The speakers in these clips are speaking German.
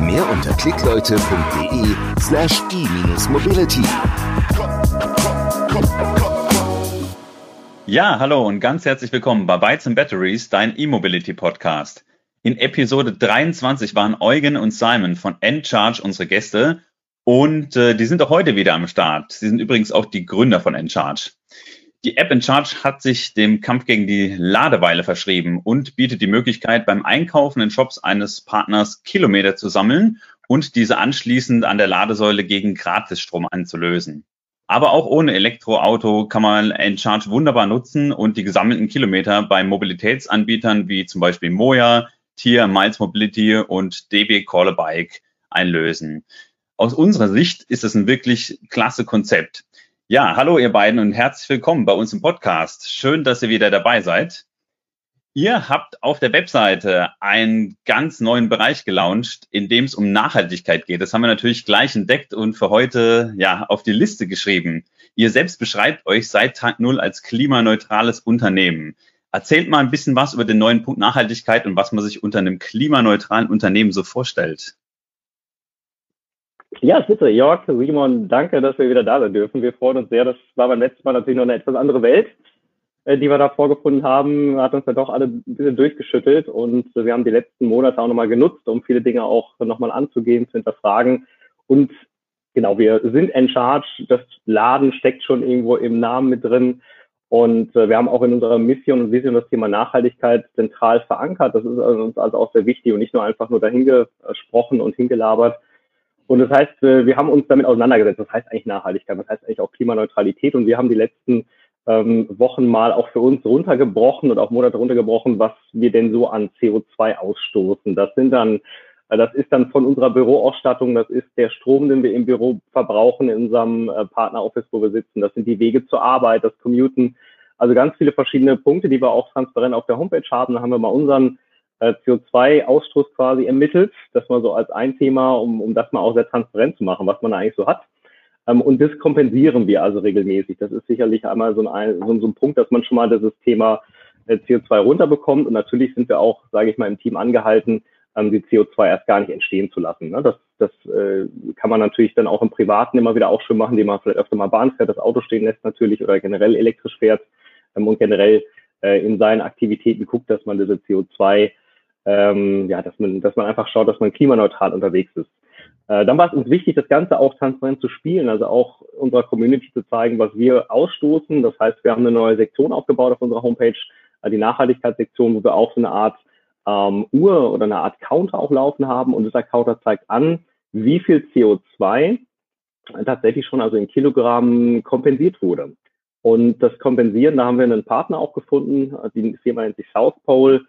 Mehr unter klickleute.de slash e-mobility. Ja, hallo und ganz herzlich willkommen bei Bytes and Batteries, dein E-Mobility Podcast. In Episode 23 waren Eugen und Simon von Encharge unsere Gäste und äh, die sind auch heute wieder am Start. Sie sind übrigens auch die Gründer von Encharge. Die App Encharge hat sich dem Kampf gegen die Ladeweile verschrieben und bietet die Möglichkeit, beim Einkaufen in Shops eines Partners Kilometer zu sammeln und diese anschließend an der Ladesäule gegen Gratisstrom anzulösen. Aber auch ohne Elektroauto kann man Encharge wunderbar nutzen und die gesammelten Kilometer bei Mobilitätsanbietern wie zum Beispiel Moja, Tier, Miles Mobility und DB Call a Bike einlösen. Aus unserer Sicht ist es ein wirklich klasse Konzept. Ja, hallo ihr beiden und herzlich willkommen bei uns im Podcast. Schön, dass ihr wieder dabei seid. Ihr habt auf der Webseite einen ganz neuen Bereich gelauncht, in dem es um Nachhaltigkeit geht. Das haben wir natürlich gleich entdeckt und für heute ja auf die Liste geschrieben. Ihr selbst beschreibt euch seit Tag Null als klimaneutrales Unternehmen. Erzählt mal ein bisschen was über den neuen Punkt Nachhaltigkeit und was man sich unter einem klimaneutralen Unternehmen so vorstellt. Ja, bitte, Jörg, Simon, danke, dass wir wieder da sein dürfen. Wir freuen uns sehr. Das war beim letzten Mal natürlich noch eine etwas andere Welt, äh, die wir da vorgefunden haben. Hat uns ja doch alle ein bisschen durchgeschüttelt und wir haben die letzten Monate auch nochmal genutzt, um viele Dinge auch nochmal anzugehen, zu hinterfragen. Und genau, wir sind in charge. Das Laden steckt schon irgendwo im Namen mit drin. Und äh, wir haben auch in unserer Mission und Vision das Thema Nachhaltigkeit zentral verankert. Das ist uns also auch sehr wichtig und nicht nur einfach nur dahingesprochen und hingelabert, und das heißt, äh, wir haben uns damit auseinandergesetzt. Was heißt eigentlich Nachhaltigkeit? Was heißt eigentlich auch Klimaneutralität? Und wir haben die letzten ähm, Wochen mal auch für uns runtergebrochen und auch Monate runtergebrochen, was wir denn so an CO2 ausstoßen. Das sind dann, äh, das ist dann von unserer Büroausstattung, das ist der Strom, den wir im Büro verbrauchen in unserem äh, Partneroffice, wo wir sitzen. Das sind die Wege zur Arbeit, das Commuten. Also ganz viele verschiedene Punkte, die wir auch transparent auf der Homepage haben. Da haben wir mal unseren äh, CO2-Ausstoß quasi ermittelt. Das mal so als ein Thema, um, um das mal auch sehr transparent zu machen, was man eigentlich so hat. Ähm, und das kompensieren wir also regelmäßig. Das ist sicherlich einmal so ein, so, ein Punkt, dass man schon mal dieses Thema äh, CO2 runterbekommt. Und natürlich sind wir auch, sage ich mal, im Team angehalten, ähm, die CO2 erst gar nicht entstehen zu lassen. Ne? Das, das äh, kann man natürlich dann auch im Privaten immer wieder auch schon machen, indem man vielleicht öfter mal Bahn fährt, das Auto stehen lässt natürlich oder generell elektrisch fährt ähm, und generell in seinen Aktivitäten guckt, dass man diese CO2 ähm, ja, dass man, dass man einfach schaut, dass man klimaneutral unterwegs ist. Äh, dann war es uns wichtig, das Ganze auch transparent zu spielen, also auch unserer Community zu zeigen, was wir ausstoßen. Das heißt, wir haben eine neue Sektion aufgebaut auf unserer Homepage, äh, die Nachhaltigkeitssektion, wo wir auch so eine Art ähm, Uhr oder eine Art Counter auch laufen haben. Und dieser Counter zeigt an, wie viel CO2 tatsächlich schon also in Kilogramm kompensiert wurde. Und das Kompensieren, da haben wir einen Partner auch gefunden, die Firma nennt sich South Pole.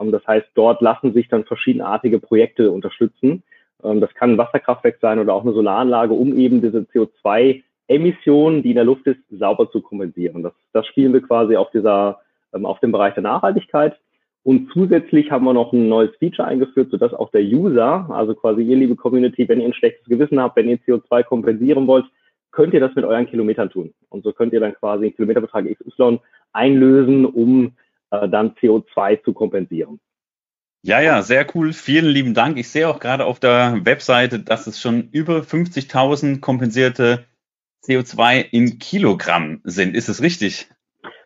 Ähm, das heißt, dort lassen sich dann verschiedenartige Projekte unterstützen. Ähm, das kann ein Wasserkraftwerk sein oder auch eine Solaranlage, um eben diese CO2-Emissionen, die in der Luft ist, sauber zu kompensieren. Das, das spielen wir quasi auf dieser, ähm, auf dem Bereich der Nachhaltigkeit. Und zusätzlich haben wir noch ein neues Feature eingeführt, sodass auch der User, also quasi ihr liebe Community, wenn ihr ein schlechtes Gewissen habt, wenn ihr CO2 kompensieren wollt, könnt ihr das mit euren Kilometern tun. Und so könnt ihr dann quasi einen Kilometerbetrag XY einlösen, um äh, dann CO2 zu kompensieren. Ja, ja, sehr cool. Vielen lieben Dank. Ich sehe auch gerade auf der Webseite, dass es schon über 50.000 kompensierte CO2 in Kilogramm sind. Ist es richtig?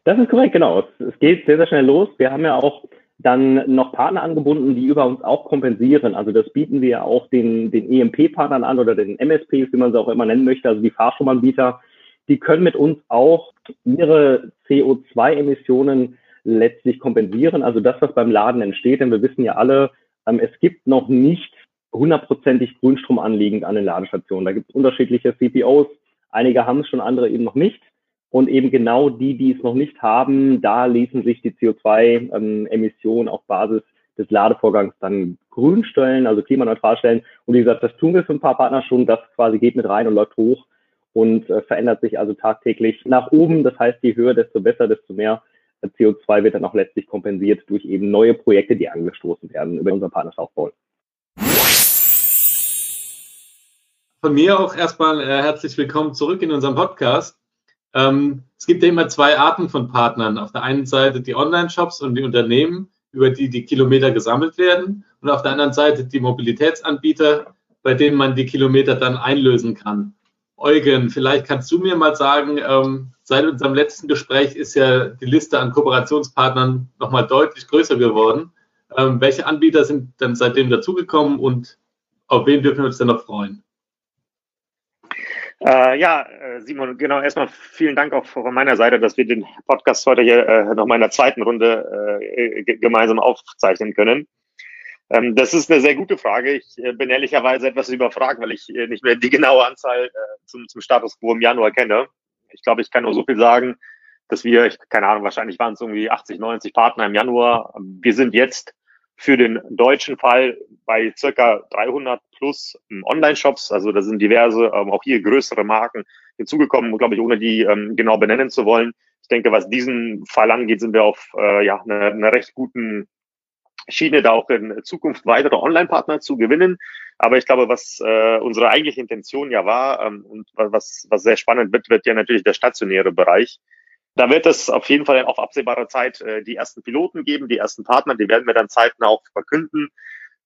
Das ist korrekt, genau. Es geht sehr, sehr schnell los. Wir haben ja auch dann noch Partner angebunden, die über uns auch kompensieren. Also das bieten wir auch den, den EMP-Partnern an oder den MSPs, wie man sie auch immer nennen möchte, also die Fahrstromanbieter. Die können mit uns auch ihre CO2-Emissionen letztlich kompensieren. Also das, was beim Laden entsteht, denn wir wissen ja alle, ähm, es gibt noch nicht hundertprozentig Grünstrom anliegend an den Ladestationen. Da gibt es unterschiedliche CPOs. Einige haben es schon, andere eben noch nicht. Und eben genau die, die es noch nicht haben, da ließen sich die CO2-Emissionen ähm, auf Basis des Ladevorgangs dann grün stellen, also klimaneutral stellen. Und wie gesagt, das tun wir für ein paar Partner schon. Das quasi geht mit rein und läuft hoch und äh, verändert sich also tagtäglich nach oben. Das heißt, je höher, desto besser, desto mehr CO2 wird dann auch letztlich kompensiert durch eben neue Projekte, die angestoßen werden über unseren Partnersaufbau. Von mir auch erstmal äh, herzlich willkommen zurück in unserem Podcast. Ähm, es gibt ja immer zwei Arten von Partnern. Auf der einen Seite die Online-Shops und die Unternehmen, über die die Kilometer gesammelt werden. Und auf der anderen Seite die Mobilitätsanbieter, bei denen man die Kilometer dann einlösen kann. Eugen, vielleicht kannst du mir mal sagen, ähm, seit unserem letzten Gespräch ist ja die Liste an Kooperationspartnern nochmal deutlich größer geworden. Ähm, welche Anbieter sind dann seitdem dazugekommen und auf wen dürfen wir uns denn noch freuen? Äh, ja, äh, Simon, genau, erstmal vielen Dank auch von meiner Seite, dass wir den Podcast heute hier äh, noch mal in der zweiten Runde äh, gemeinsam aufzeichnen können. Ähm, das ist eine sehr gute Frage. Ich äh, bin ehrlicherweise etwas überfragt, weil ich äh, nicht mehr die genaue Anzahl äh, zum, zum Status quo im Januar kenne. Ich glaube, ich kann nur so viel sagen, dass wir, ich, keine Ahnung, wahrscheinlich waren es irgendwie 80, 90 Partner im Januar. Wir sind jetzt für den deutschen Fall bei circa 300 plus ähm, Online-Shops. Also da sind diverse, ähm, auch hier größere Marken hinzugekommen, glaube ich, ohne die ähm, genau benennen zu wollen. Ich denke, was diesen Fall angeht, sind wir auf äh, ja, eine, eine recht guten Schiene, da auch in Zukunft weitere Online-Partner zu gewinnen. Aber ich glaube, was äh, unsere eigentliche Intention ja war ähm, und was, was sehr spannend wird, wird ja natürlich der stationäre Bereich. Da wird es auf jeden Fall auf absehbare Zeit äh, die ersten Piloten geben, die ersten Partner, die werden wir dann zeitnah auch verkünden.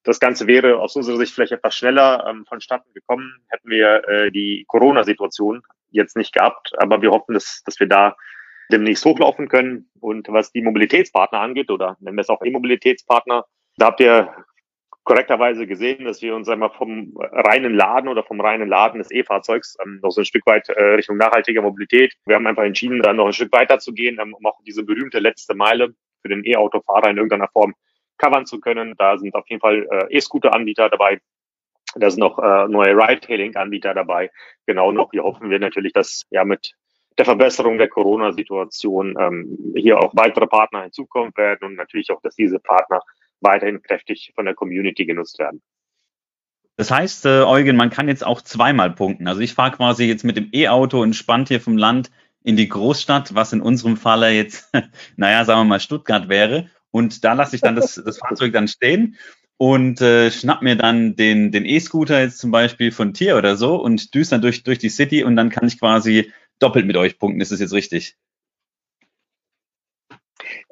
Das Ganze wäre aus unserer Sicht vielleicht etwas schneller ähm, vonstatten gekommen, hätten wir äh, die Corona-Situation jetzt nicht gehabt. Aber wir hoffen, dass, dass wir da demnächst hochlaufen können. Und was die Mobilitätspartner angeht, oder nennen wir es auch E-Mobilitätspartner, da habt ihr korrekterweise gesehen, dass wir uns einmal vom reinen Laden oder vom reinen Laden des E-Fahrzeugs ähm, noch so ein Stück weit äh, Richtung nachhaltiger Mobilität. Wir haben einfach entschieden, dann noch ein Stück weiter zu gehen, ähm, um auch diese berühmte letzte Meile für den E-Autofahrer in irgendeiner Form covern zu können. Da sind auf jeden Fall äh, E-Scooter-Anbieter dabei. Da sind noch äh, neue Ride-Hailing-Anbieter dabei. Genau noch. Hier hoffen wir natürlich, dass ja mit der Verbesserung der Corona-Situation ähm, hier auch weitere Partner hinzukommen werden und natürlich auch, dass diese Partner weiterhin kräftig von der Community genutzt werden. Das heißt, äh, Eugen, man kann jetzt auch zweimal punkten. Also ich fahre quasi jetzt mit dem E-Auto entspannt hier vom Land in die Großstadt, was in unserem Falle jetzt, naja, sagen wir mal Stuttgart wäre. Und da lasse ich dann das, das Fahrzeug dann stehen und äh, schnapp mir dann den, den E-Scooter jetzt zum Beispiel von Tier oder so und düse dann durch, durch die City und dann kann ich quasi doppelt mit euch punkten. Ist das jetzt richtig?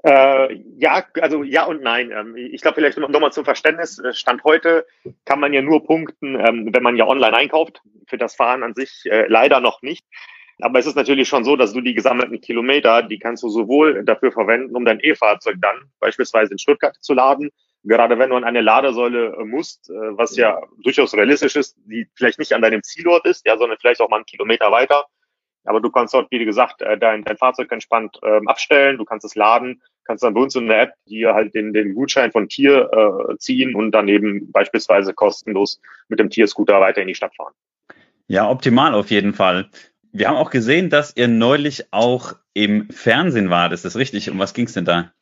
Äh, ja, also ja und nein. Ähm, ich glaube, vielleicht nochmal zum Verständnis. Äh, Stand heute kann man ja nur punkten, ähm, wenn man ja online einkauft. Für das Fahren an sich äh, leider noch nicht. Aber es ist natürlich schon so, dass du die gesammelten Kilometer, die kannst du sowohl dafür verwenden, um dein E-Fahrzeug dann beispielsweise in Stuttgart zu laden, gerade wenn du an eine Ladesäule äh, musst, was ja durchaus realistisch ist, die vielleicht nicht an deinem Zielort ist, ja, sondern vielleicht auch mal einen Kilometer weiter. Aber du kannst dort, wie gesagt, äh, dein, dein Fahrzeug entspannt ähm, abstellen, du kannst es laden, kannst dann bei uns in der App dir halt den, den Gutschein von Tier äh, ziehen und dann eben beispielsweise kostenlos mit dem Tierscooter weiter in die Stadt fahren. Ja, optimal auf jeden Fall. Wir haben auch gesehen, dass ihr neulich auch im Fernsehen wart. Ist das richtig? Um was ging es denn da?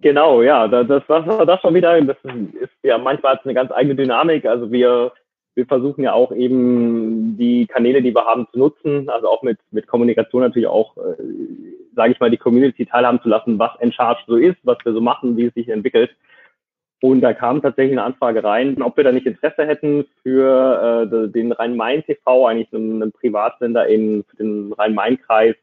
Genau, ja, das, das war das schon wieder. Das ist ja manchmal eine ganz eigene Dynamik. Also wir wir versuchen ja auch eben die Kanäle, die wir haben, zu nutzen, also auch mit, mit Kommunikation natürlich auch, äh, sage ich mal, die Community teilhaben zu lassen, was Encharge so ist, was wir so machen, wie es sich entwickelt. Und da kam tatsächlich eine Anfrage rein, ob wir da nicht Interesse hätten für äh, den Rhein-Main-TV, eigentlich einen, einen Privatsender in den Rhein-Main-Kreis,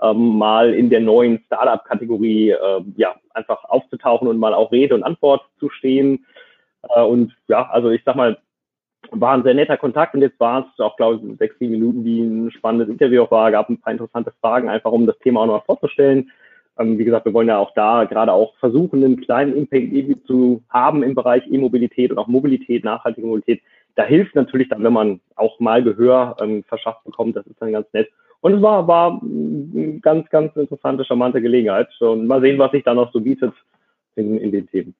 ähm, mal in der neuen Startup-Kategorie äh, ja einfach aufzutauchen und mal auch Rede und Antwort zu stehen. Äh, und ja, also ich sag mal, war ein sehr netter Kontakt und jetzt war es auch, glaube ich, sechs, sieben Minuten, die ein spannendes Interview auch war, gab ein paar interessante Fragen, einfach um das Thema auch nochmal vorzustellen. Ähm, wie gesagt, wir wollen ja auch da gerade auch versuchen, einen kleinen Impact zu haben im Bereich E-Mobilität und auch Mobilität, nachhaltige Mobilität. Da hilft natürlich dann, wenn man auch mal Gehör ähm, verschafft bekommt, das ist dann ganz nett. Und es war, war eine ganz, ganz interessante, charmante Gelegenheit. Und mal sehen, was sich da noch so bietet in, in den Themen.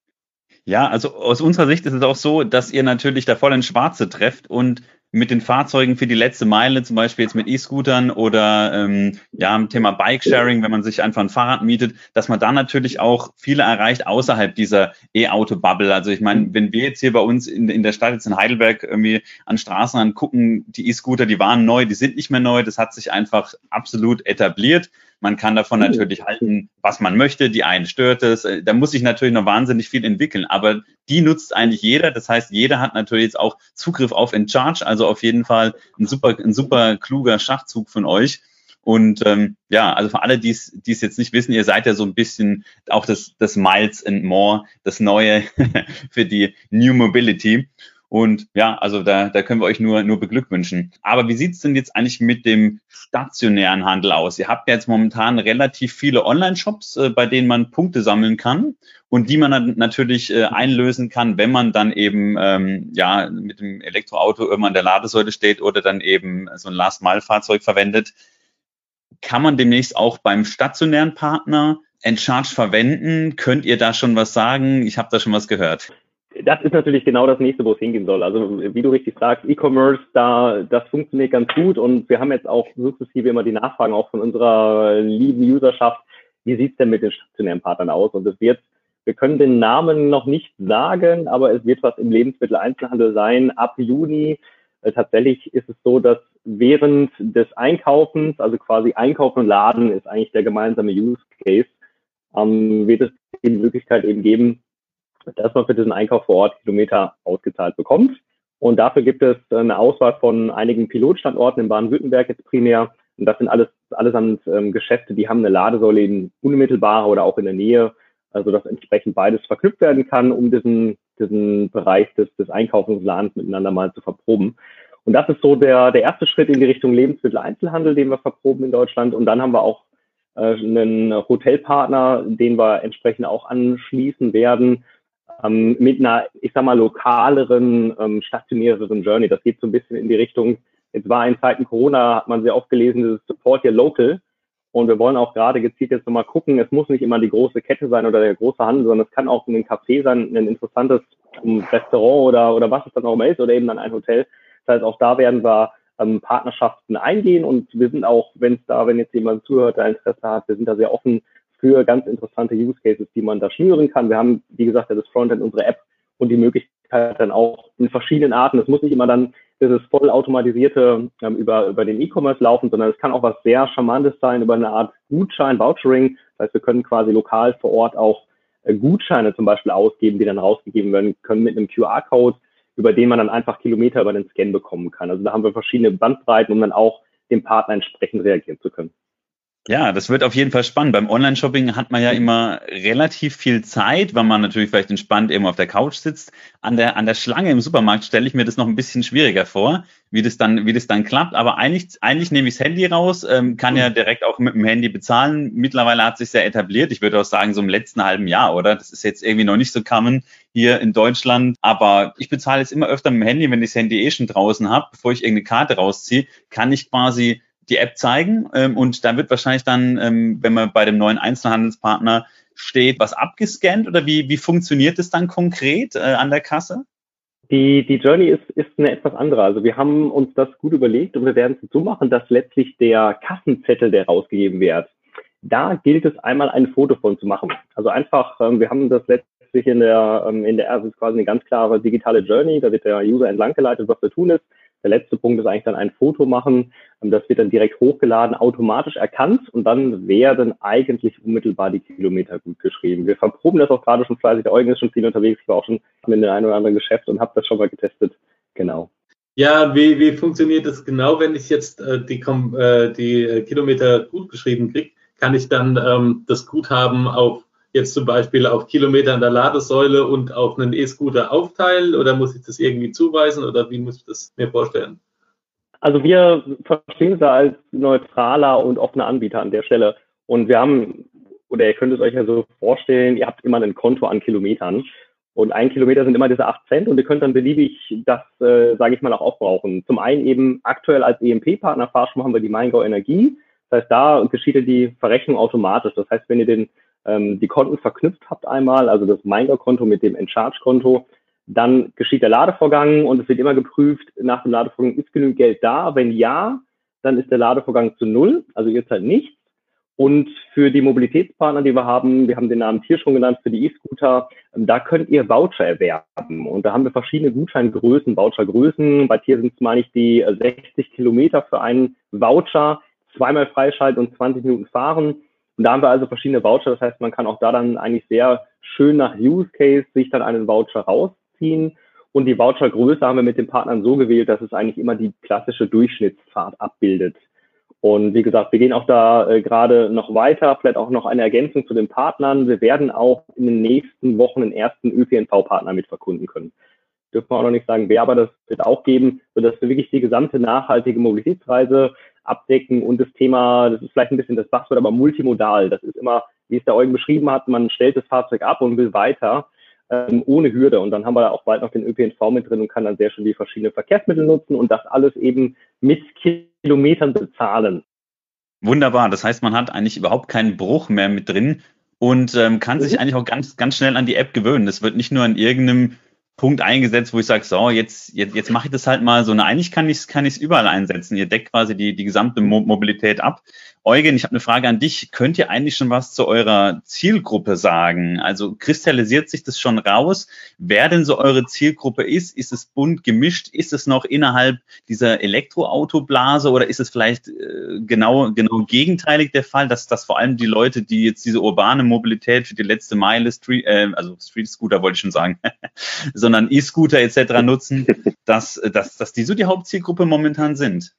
Ja, also aus unserer Sicht ist es auch so, dass ihr natürlich da voll ins Schwarze trefft und mit den Fahrzeugen für die letzte Meile, zum Beispiel jetzt mit E-Scootern oder ähm, ja, im Thema Bike-Sharing, wenn man sich einfach ein Fahrrad mietet, dass man da natürlich auch viele erreicht außerhalb dieser E-Auto-Bubble. Also ich meine, wenn wir jetzt hier bei uns in, in der Stadt jetzt in Heidelberg irgendwie an Straßen angucken, die E-Scooter, die waren neu, die sind nicht mehr neu, das hat sich einfach absolut etabliert. Man kann davon natürlich halten, was man möchte. Die einen stört es. Äh, da muss sich natürlich noch wahnsinnig viel entwickeln. Aber die nutzt eigentlich jeder. Das heißt, jeder hat natürlich jetzt auch Zugriff auf InCharge. Also auf jeden Fall ein super, ein super kluger Schachzug von euch. Und ähm, ja, also für alle, die es jetzt nicht wissen, ihr seid ja so ein bisschen auch das, das Miles and More, das Neue für die New Mobility. Und ja, also da, da können wir euch nur, nur beglückwünschen. Aber wie sieht's denn jetzt eigentlich mit dem stationären Handel aus? Ihr habt ja jetzt momentan relativ viele Online-Shops, äh, bei denen man Punkte sammeln kann und die man dann natürlich äh, einlösen kann, wenn man dann eben ähm, ja mit dem Elektroauto irgendwann an der Ladesäule steht oder dann eben so ein Last-Mile-Fahrzeug verwendet. Kann man demnächst auch beim stationären Partner Encharge verwenden? Könnt ihr da schon was sagen? Ich habe da schon was gehört das ist natürlich genau das nächste, wo es hingehen soll. Also wie du richtig sagst, E-Commerce, da das funktioniert ganz gut und wir haben jetzt auch sukzessive immer die Nachfragen auch von unserer lieben Userschaft, wie sieht's denn mit den stationären Partnern aus? Und es wird, wir können den Namen noch nicht sagen, aber es wird was im Lebensmitteleinzelhandel sein. Ab Juni äh, tatsächlich ist es so, dass während des Einkaufens, also quasi Einkauf und Laden ist eigentlich der gemeinsame Use Case, ähm, wird es die Möglichkeit eben geben, dass man für diesen Einkauf vor Ort Kilometer ausgezahlt bekommt. Und dafür gibt es eine Auswahl von einigen Pilotstandorten in Baden-Württemberg jetzt primär. Und das sind alles allesamt ähm, Geschäfte, die haben eine Ladesäule in unmittelbarer oder auch in der Nähe, also dass entsprechend beides verknüpft werden kann, um diesen, diesen Bereich des, des Einkaufsladens miteinander mal zu verproben. Und das ist so der, der erste Schritt in die Richtung Lebensmitteleinzelhandel, den wir verproben in Deutschland. Und dann haben wir auch äh, einen Hotelpartner, den wir entsprechend auch anschließen werden, ähm, mit einer, ich sag mal, lokaleren, ähm, stationäreren Journey. Das geht so ein bisschen in die Richtung, jetzt war in Zeiten Corona, hat man sehr oft gelesen, dieses Support Your Local. Und wir wollen auch gerade gezielt jetzt nochmal gucken, es muss nicht immer die große Kette sein oder der große Handel, sondern es kann auch ein Café sein, ein interessantes Restaurant oder, oder was es dann auch immer ist oder eben dann ein Hotel. Das heißt, auch da werden wir ähm, Partnerschaften eingehen und wir sind auch, wenn es da, wenn jetzt jemand zuhört, der Interesse hat, wir sind da sehr offen, für ganz interessante Use Cases, die man da schnüren kann. Wir haben, wie gesagt, das Frontend unsere App und die Möglichkeit dann auch in verschiedenen Arten. Es muss nicht immer dann dieses vollautomatisierte ähm, über, über den E-Commerce laufen, sondern es kann auch was sehr Charmantes sein über eine Art Gutschein, Vouchering. Das heißt, wir können quasi lokal vor Ort auch äh, Gutscheine zum Beispiel ausgeben, die dann rausgegeben werden können mit einem QR-Code, über den man dann einfach Kilometer über den Scan bekommen kann. Also da haben wir verschiedene Bandbreiten, um dann auch dem Partner entsprechend reagieren zu können. Ja, das wird auf jeden Fall spannend. Beim Online-Shopping hat man ja immer relativ viel Zeit, weil man natürlich vielleicht entspannt eben auf der Couch sitzt. An der, an der Schlange im Supermarkt stelle ich mir das noch ein bisschen schwieriger vor, wie das dann, wie das dann klappt. Aber eigentlich, eigentlich nehme ich das Handy raus, ähm, kann ja direkt auch mit dem Handy bezahlen. Mittlerweile hat sich sehr etabliert. Ich würde auch sagen, so im letzten halben Jahr, oder? Das ist jetzt irgendwie noch nicht so common hier in Deutschland. Aber ich bezahle jetzt immer öfter mit dem Handy, wenn ich das Handy eh schon draußen habe, bevor ich irgendeine Karte rausziehe, kann ich quasi die App zeigen ähm, und da wird wahrscheinlich dann, ähm, wenn man bei dem neuen Einzelhandelspartner steht, was abgescannt oder wie, wie funktioniert es dann konkret äh, an der Kasse? Die, die Journey ist, ist eine etwas andere. Also wir haben uns das gut überlegt und wir werden es so machen, dass letztlich der Kassenzettel, der rausgegeben wird, da gilt es einmal ein Foto von zu machen. Also einfach, ähm, wir haben das letztlich in der, ähm, in der, also quasi eine ganz klare digitale Journey, da wird der User entlang geleitet, was zu tun ist. Der letzte Punkt ist eigentlich dann ein Foto machen. Ähm, das wird dann direkt hochgeladen, automatisch erkannt und dann werden eigentlich unmittelbar die Kilometer gut geschrieben. Wir verproben das auch gerade schon fleißig. Der Eugen ist schon viel unterwegs. Ich war auch schon in dem einen oder anderen Geschäft und habe das schon mal getestet. Genau. Ja, wie, wie funktioniert das genau, wenn ich jetzt äh, die, äh, die äh, Kilometer gut geschrieben kriege? Kann ich dann ähm, das Guthaben auf jetzt zum Beispiel auf Kilometer an der Ladesäule und auf einen E-Scooter aufteilen oder muss ich das irgendwie zuweisen oder wie muss ich das mir vorstellen? Also wir verstehen es als neutraler und offener Anbieter an der Stelle. Und wir haben, oder ihr könnt es euch ja so vorstellen, ihr habt immer ein Konto an Kilometern. Und ein Kilometer sind immer diese acht Cent und ihr könnt dann beliebig das, äh, sage ich mal, auch aufbrauchen. Zum einen eben aktuell als EMP-Partner Fahrschule haben wir die Maingau Energie. Das heißt, da geschieht die Verrechnung automatisch. Das heißt, wenn ihr den ähm, die Konten verknüpft habt einmal, also das Minder-Konto mit dem Encharge-Konto, Dann geschieht der Ladevorgang und es wird immer geprüft, nach dem Ladevorgang ist genügend Geld da. Wenn ja, dann ist der Ladevorgang zu null, also ihr zahlt nichts. Und für die Mobilitätspartner, die wir haben, wir haben den Namen Tier schon genannt, für die E-Scooter, ähm, da könnt ihr Voucher erwerben. Und da haben wir verschiedene Gutscheingrößen, Vouchergrößen. Bei Tier sind es, meine ich, die 60 äh, Kilometer für einen Voucher, zweimal freischalten und 20 Minuten fahren. Und da haben wir also verschiedene Voucher. Das heißt, man kann auch da dann eigentlich sehr schön nach Use Case sich dann einen Voucher rausziehen. Und die Vouchergröße haben wir mit den Partnern so gewählt, dass es eigentlich immer die klassische Durchschnittsfahrt abbildet. Und wie gesagt, wir gehen auch da äh, gerade noch weiter, vielleicht auch noch eine Ergänzung zu den Partnern. Wir werden auch in den nächsten Wochen den ersten ÖPNV-Partner mitverkunden können. Dürfen wir auch noch nicht sagen, wer aber das wird auch geben, sodass wir wirklich die gesamte nachhaltige Mobilitätsreise abdecken und das Thema, das ist vielleicht ein bisschen das Passwort, aber multimodal. Das ist immer, wie es der Eugen beschrieben hat, man stellt das Fahrzeug ab und will weiter ähm, ohne Hürde. Und dann haben wir da auch bald noch den ÖPNV mit drin und kann dann sehr schön die verschiedenen Verkehrsmittel nutzen und das alles eben mit Kilometern bezahlen. Wunderbar. Das heißt, man hat eigentlich überhaupt keinen Bruch mehr mit drin und ähm, kann sich mhm. eigentlich auch ganz, ganz schnell an die App gewöhnen. Das wird nicht nur an irgendeinem Punkt eingesetzt, wo ich sage, so, jetzt, jetzt, jetzt mache ich das halt mal so. Na, eigentlich kann ich es kann ich's überall einsetzen. Ihr deckt quasi die, die gesamte Mo Mobilität ab. Eugen, ich habe eine Frage an dich. Könnt ihr eigentlich schon was zu eurer Zielgruppe sagen? Also kristallisiert sich das schon raus, wer denn so eure Zielgruppe ist? Ist es bunt gemischt? Ist es noch innerhalb dieser Elektroautoblase oder ist es vielleicht äh, genau, genau gegenteilig der Fall, dass, dass vor allem die Leute, die jetzt diese urbane Mobilität für die letzte Meile, Street, äh, also Street Scooter wollte ich schon sagen, sondern E-Scooter etc. nutzen, dass, dass, dass die so die Hauptzielgruppe momentan sind?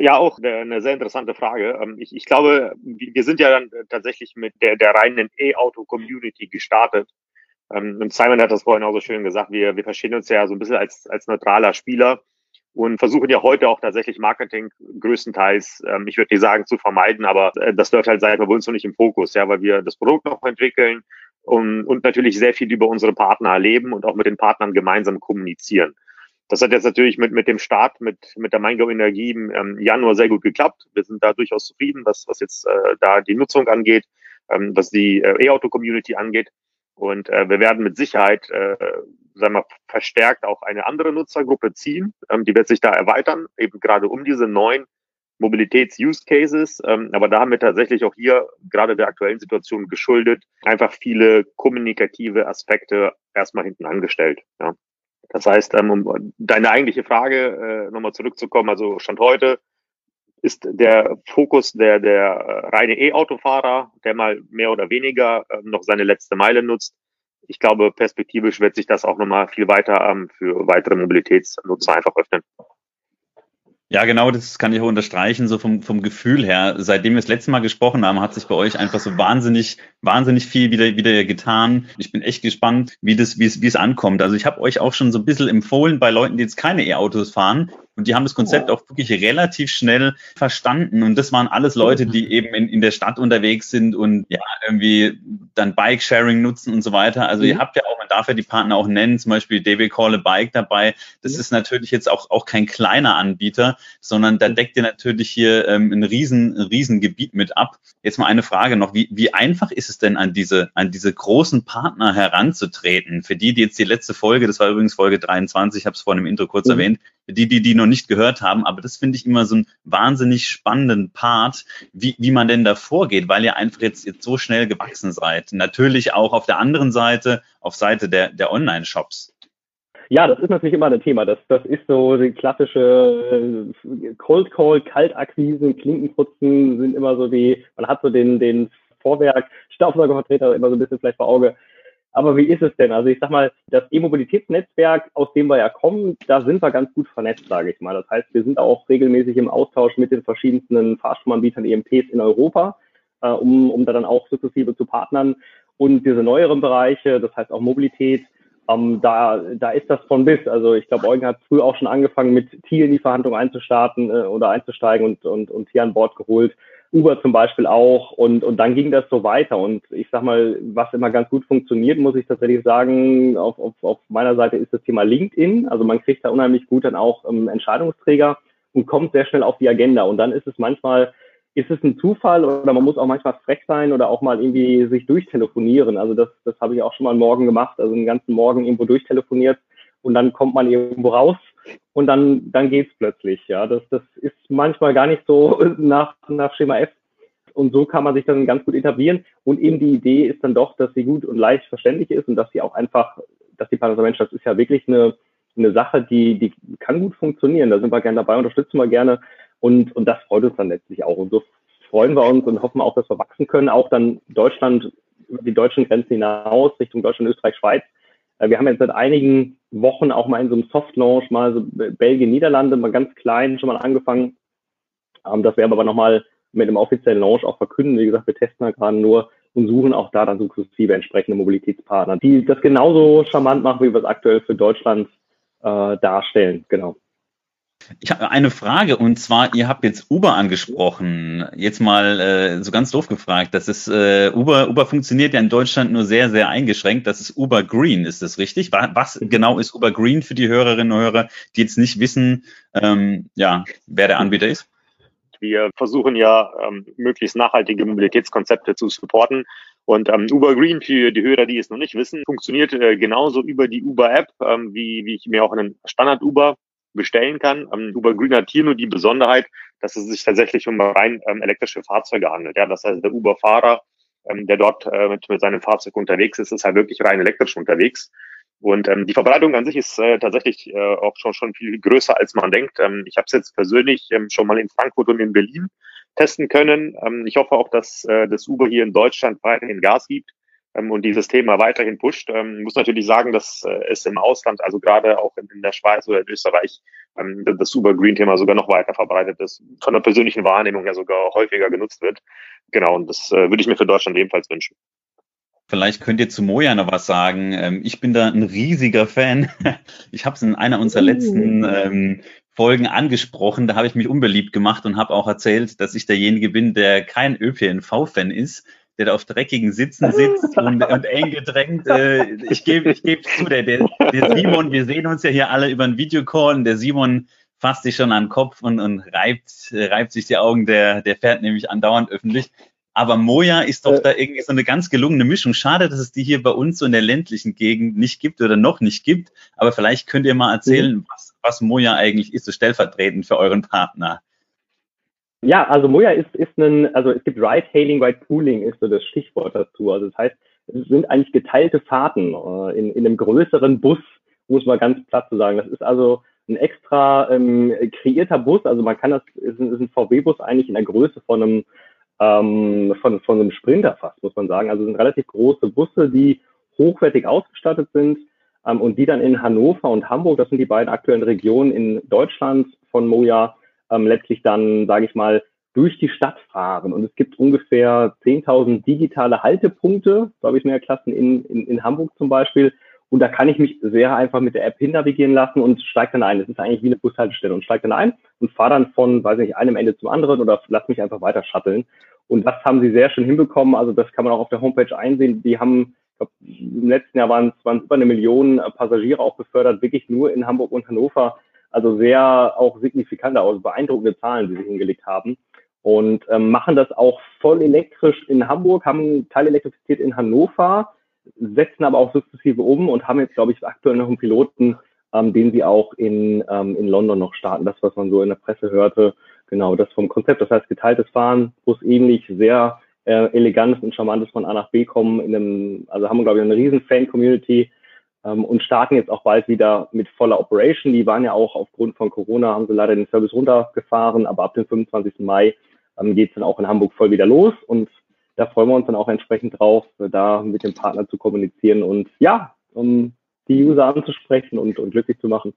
Ja, auch eine sehr interessante Frage. Ähm, ich, ich glaube, wir sind ja dann tatsächlich mit der, der reinen E-Auto-Community gestartet. Ähm, und Simon hat das vorhin auch so schön gesagt, wir, wir verstehen uns ja so ein bisschen als, als neutraler Spieler und versuchen ja heute auch tatsächlich Marketing größtenteils, ähm, ich würde nicht sagen zu vermeiden, aber äh, das läuft halt seit bei uns noch nicht im Fokus, ja, weil wir das Produkt noch entwickeln und, und natürlich sehr viel über unsere Partner erleben und auch mit den Partnern gemeinsam kommunizieren. Das hat jetzt natürlich mit, mit dem Start, mit, mit der MindGo Energie im ähm, Januar sehr gut geklappt. Wir sind da durchaus zufrieden, was, was jetzt äh, da die Nutzung angeht, ähm, was die äh, E-Auto-Community angeht. Und äh, wir werden mit Sicherheit, äh, sagen wir, verstärkt auch eine andere Nutzergruppe ziehen. Ähm, die wird sich da erweitern, eben gerade um diese neuen Mobilitäts-Use-Cases. Ähm, aber da haben wir tatsächlich auch hier gerade der aktuellen Situation geschuldet, einfach viele kommunikative Aspekte erstmal hinten angestellt. Ja. Das heißt, ähm, um deine eigentliche Frage äh, nochmal zurückzukommen, also Stand heute ist der Fokus der, der äh, reine E-Autofahrer, der mal mehr oder weniger äh, noch seine letzte Meile nutzt. Ich glaube, perspektivisch wird sich das auch nochmal viel weiter ähm, für weitere Mobilitätsnutzer einfach öffnen. Ja, genau, das kann ich auch unterstreichen, so vom, vom Gefühl her. Seitdem wir das letzte Mal gesprochen haben, hat sich bei euch einfach so wahnsinnig, wahnsinnig viel wieder, wieder getan. Ich bin echt gespannt, wie das, wie es, wie es ankommt. Also ich habe euch auch schon so ein bisschen empfohlen bei Leuten, die jetzt keine E-Autos fahren, und die haben das Konzept auch wirklich relativ schnell verstanden. Und das waren alles Leute, die eben in, in der Stadt unterwegs sind und ja, irgendwie dann Bike-Sharing nutzen und so weiter. Also mhm. ihr habt ja auch, man darf ja die Partner auch nennen, zum Beispiel DB Call a Bike dabei. Das mhm. ist natürlich jetzt auch, auch kein kleiner Anbieter, sondern da deckt ihr natürlich hier ähm, ein riesen, ein riesen Gebiet mit ab. Jetzt mal eine Frage noch. Wie, wie einfach ist es denn an diese, an diese großen Partner heranzutreten? Für die, die jetzt die letzte Folge, das war übrigens Folge 23, ich habe es vorhin im Intro kurz mhm. erwähnt, die, die, die noch nicht gehört haben. Aber das finde ich immer so einen wahnsinnig spannenden Part, wie, wie man denn da vorgeht, weil ihr einfach jetzt, jetzt so schnell gewachsen seid. Natürlich auch auf der anderen Seite, auf Seite der, der Online-Shops. Ja, das ist natürlich immer ein Thema. Das, das ist so die klassische äh, Cold Call, Kaltakquisen, Klinkenputzen sind immer so die, man hat so den, den Vorwerk, Staubsaugervertreter immer so ein bisschen vielleicht vor Auge. Aber wie ist es denn? Also ich sag mal, das E-Mobilitätsnetzwerk, aus dem wir ja kommen, da sind wir ganz gut vernetzt, sage ich mal. Das heißt, wir sind auch regelmäßig im Austausch mit den verschiedensten Fahrstromanbietern, EMPs in Europa, äh, um, um da dann auch sukzessive zu partnern. Und diese neueren Bereiche, das heißt auch Mobilität, ähm, da, da ist das von bis. Also ich glaube, Eugen hat früh auch schon angefangen, mit Thiel in die Verhandlung einzustarten äh, oder einzusteigen und, und, und hier an Bord geholt. Uber zum Beispiel auch und, und dann ging das so weiter und ich sag mal, was immer ganz gut funktioniert, muss ich tatsächlich sagen, auf, auf, auf meiner Seite ist das Thema LinkedIn. Also man kriegt da unheimlich gut dann auch ähm, Entscheidungsträger und kommt sehr schnell auf die Agenda und dann ist es manchmal, ist es ein Zufall oder man muss auch manchmal frech sein oder auch mal irgendwie sich durchtelefonieren. Also das, das habe ich auch schon mal morgen gemacht, also einen ganzen Morgen irgendwo durchtelefoniert und dann kommt man irgendwo raus und dann, dann geht's plötzlich. Ja, das, das ist manchmal gar nicht so nach, nach Schema F. Und so kann man sich dann ganz gut etablieren. Und eben die Idee ist dann doch, dass sie gut und leicht verständlich ist und dass sie auch einfach, dass die Mensch, das ist ja wirklich eine, eine Sache, die, die kann gut funktionieren. Da sind wir gerne dabei, unterstützen wir gerne. Und, und das freut uns dann letztlich auch. Und so freuen wir uns und hoffen auch, dass wir wachsen können, auch dann Deutschland über die deutschen Grenzen hinaus, Richtung Deutschland, Österreich, Schweiz. Äh, wir haben jetzt seit einigen Wochen auch mal in so einem Soft Launch mal so Belgien, Niederlande, mal ganz klein schon mal angefangen. Ähm, das werden wir aber nochmal mit einem offiziellen Launch auch verkünden. Wie gesagt, wir testen da gerade nur und suchen auch da dann sukzessive entsprechende Mobilitätspartner, die das genauso charmant machen, wie wir es aktuell für Deutschland äh, darstellen. Genau. Ich habe eine Frage und zwar, ihr habt jetzt Uber angesprochen. Jetzt mal äh, so ganz doof gefragt. Das ist äh, Uber. Uber funktioniert ja in Deutschland nur sehr, sehr eingeschränkt. Das ist Uber Green, ist das richtig? Was genau ist Uber Green für die Hörerinnen und Hörer, die jetzt nicht wissen, ähm, ja, wer der Anbieter ist? Wir versuchen ja ähm, möglichst nachhaltige Mobilitätskonzepte zu supporten. Und ähm, Uber Green, für die Hörer, die es noch nicht wissen, funktioniert äh, genauso über die Uber-App, ähm, wie, wie ich mir auch einen Standard-Uber bestellen kann. Ähm, Uber Green hat hier nur die Besonderheit, dass es sich tatsächlich um rein ähm, elektrische Fahrzeuge handelt. Ja, das heißt, der Uber-Fahrer, ähm, der dort äh, mit, mit seinem Fahrzeug unterwegs ist, ist halt wirklich rein elektrisch unterwegs. Und ähm, die Verbreitung an sich ist äh, tatsächlich äh, auch schon schon viel größer, als man denkt. Ähm, ich habe es jetzt persönlich ähm, schon mal in Frankfurt und in Berlin testen können. Ähm, ich hoffe auch, dass äh, das Uber hier in Deutschland weiterhin Gas gibt und dieses Thema weiterhin pusht. Ähm, muss natürlich sagen, dass äh, es im Ausland, also gerade auch in, in, der Schweiz oder in Österreich, ähm, das Super Green Thema sogar noch weiter verbreitet ist, von der persönlichen Wahrnehmung ja sogar häufiger genutzt wird. Genau, und das äh, würde ich mir für Deutschland ebenfalls wünschen. Vielleicht könnt ihr zu Moja noch was sagen. Ähm, ich bin da ein riesiger Fan. Ich habe es in einer unserer letzten ähm, Folgen angesprochen. Da habe ich mich unbeliebt gemacht und habe auch erzählt, dass ich derjenige bin, der kein ÖPNV-Fan ist der da auf dreckigen Sitzen sitzt und, und eng gedrängt. Äh, ich gebe ich gebe zu, der, der, der Simon, wir sehen uns ja hier alle über einen Videocall und der Simon fasst sich schon an den Kopf und, und reibt, reibt sich die Augen, der, der fährt nämlich andauernd öffentlich. Aber Moja ist doch da irgendwie so eine ganz gelungene Mischung. Schade, dass es die hier bei uns so in der ländlichen Gegend nicht gibt oder noch nicht gibt. Aber vielleicht könnt ihr mal erzählen, mhm. was, was Moja eigentlich ist, so stellvertretend für euren Partner. Ja, also Moja ist, ist ein, also es gibt Ride-Hailing, Ride-Pooling ist so das Stichwort dazu. Also das heißt, es sind eigentlich geteilte Fahrten äh, in, in einem größeren Bus, muss man ganz platt zu sagen. Das ist also ein extra ähm, kreierter Bus, also man kann das, ist ein, ist ein VW-Bus eigentlich in der Größe von einem, ähm, von, von einem Sprinter fast, muss man sagen. Also es sind relativ große Busse, die hochwertig ausgestattet sind ähm, und die dann in Hannover und Hamburg, das sind die beiden aktuellen Regionen in Deutschland von Moja, ähm, letztlich dann, sage ich mal, durch die Stadt fahren. Und es gibt ungefähr 10.000 digitale Haltepunkte, so habe ich mir Klassen in, in, in Hamburg zum Beispiel. Und da kann ich mich sehr einfach mit der App hinnavigieren lassen und steige dann ein. Das ist eigentlich wie eine Bushaltestelle und steige dann ein und fahre dann von, weiß nicht, einem Ende zum anderen oder lass mich einfach weiter shutteln. Und das haben sie sehr schön hinbekommen. Also das kann man auch auf der Homepage einsehen. Die haben, ich glaub, im letzten Jahr waren es, waren es über eine Million Passagiere auch befördert, wirklich nur in Hamburg und Hannover also sehr auch signifikante, also beeindruckende Zahlen, die sie hingelegt haben. Und ähm, machen das auch voll elektrisch in Hamburg, haben Teil elektrifiziert in Hannover, setzen aber auch sukzessive um und haben jetzt, glaube ich, aktuell noch einen Piloten, ähm, den sie auch in, ähm, in London noch starten. Das, was man so in der Presse hörte, genau das vom Konzept. Das heißt, geteiltes Fahren, Bus ähnlich, sehr äh, elegantes und charmantes von A nach B kommen. In einem, also haben wir, glaube ich, eine riesen Fan-Community ähm, und starten jetzt auch bald wieder mit voller Operation. Die waren ja auch aufgrund von Corona, haben sie leider den Service runtergefahren, aber ab dem 25. Mai ähm, geht es dann auch in Hamburg voll wieder los und da freuen wir uns dann auch entsprechend drauf, da mit dem Partner zu kommunizieren und ja, um die User anzusprechen und, und glücklich zu machen.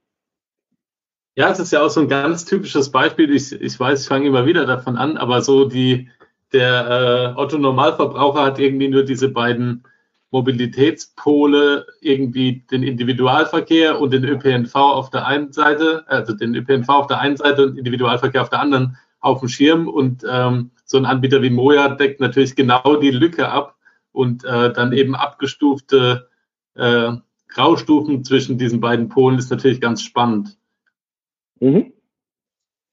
Ja, es ist ja auch so ein ganz typisches Beispiel. Ich, ich weiß, ich fange immer wieder davon an, aber so die, der äh, Otto Normalverbraucher hat irgendwie nur diese beiden Mobilitätspole irgendwie den Individualverkehr und den ÖPNV auf der einen Seite, also den ÖPNV auf der einen Seite und Individualverkehr auf der anderen auf dem Schirm. Und ähm, so ein Anbieter wie Moja deckt natürlich genau die Lücke ab und äh, dann eben abgestufte äh, Graustufen zwischen diesen beiden Polen ist natürlich ganz spannend. Mhm.